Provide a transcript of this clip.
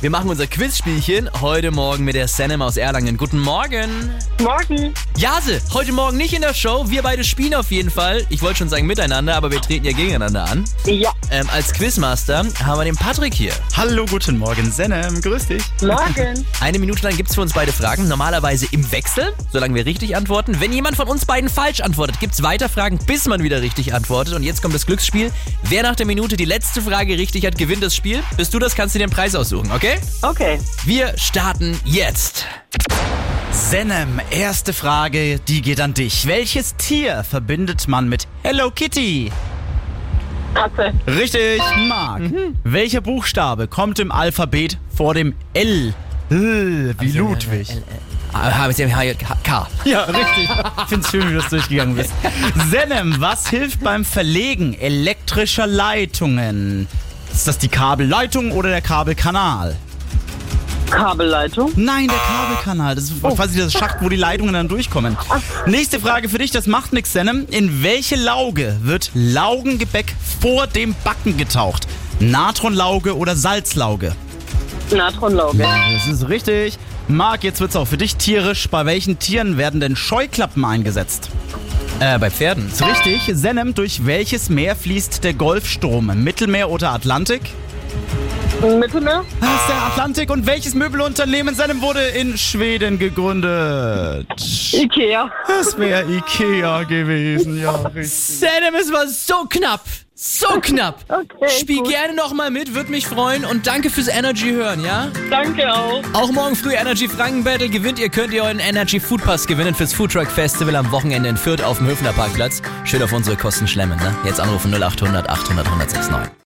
Wir machen unser Quizspielchen heute Morgen mit der Senem aus Erlangen. Guten Morgen. Morgen. Jase, heute Morgen nicht in der Show. Wir beide spielen auf jeden Fall. Ich wollte schon sagen miteinander, aber wir treten ja gegeneinander an. Ja, Ähm, als Quizmaster haben wir den Patrick hier. Hallo, guten Morgen, Senem. Grüß dich. morgen. Eine Minute lang gibt's für uns beide Fragen, normalerweise im Wechsel, solange wir richtig antworten. Wenn jemand von uns beiden falsch antwortet, gibt's weiter Fragen, bis man wieder richtig antwortet. Und jetzt kommt das Glücksspiel. Wer nach der Minute die letzte Frage richtig hat, gewinnt das Spiel. Bist du das, kannst du dir den Preis aussuchen, okay? Okay. Wir starten jetzt. Senem, erste Frage, die geht an dich. Welches Tier verbindet man mit Hello Kitty? Katze. Richtig, Marc. Welcher Buchstabe kommt im Alphabet vor dem L? L wie Ludwig. Ah, H, H, H, K. Ja, richtig. Ich find's schön, wie du das durchgegangen bist. Senem, was hilft beim Verlegen elektrischer Leitungen? Ist das die Kabelleitung oder der Kabelkanal? Kabelleitung. Nein, der Kabelkanal. Das ist quasi das Schacht, wo die Leitungen dann durchkommen. Nächste Frage für dich, das macht nix, Senem. In welche Lauge wird Laugengebäck vor dem Backen getaucht? Natronlauge oder Salzlauge? Natronlauge. Das ist richtig. Marc, jetzt wird's auch für dich tierisch. Bei welchen Tieren werden denn Scheuklappen eingesetzt? Äh, bei Pferden. Ist richtig. Senem, durch welches Meer fließt der Golfstrom? Mittelmeer oder Atlantik? Mittelmeer. Das ist der Atlantik. Und welches Möbelunternehmen Senem wurde in Schweden gegründet? Ikea. Das wäre Ikea gewesen, ja, richtig. Sam, es war so knapp. So knapp. Okay, Spiel gut. gerne nochmal mit, würde mich freuen. Und danke fürs Energy hören, ja? Danke auch. Auch morgen früh Energy Franken Battle gewinnt ihr, könnt ihr euren Energy Food Pass gewinnen fürs Food Truck Festival am Wochenende in Fürth auf dem Höfner Parkplatz. Schön auf unsere Kosten schlemmen, ne? Jetzt anrufen 0800 800 1069.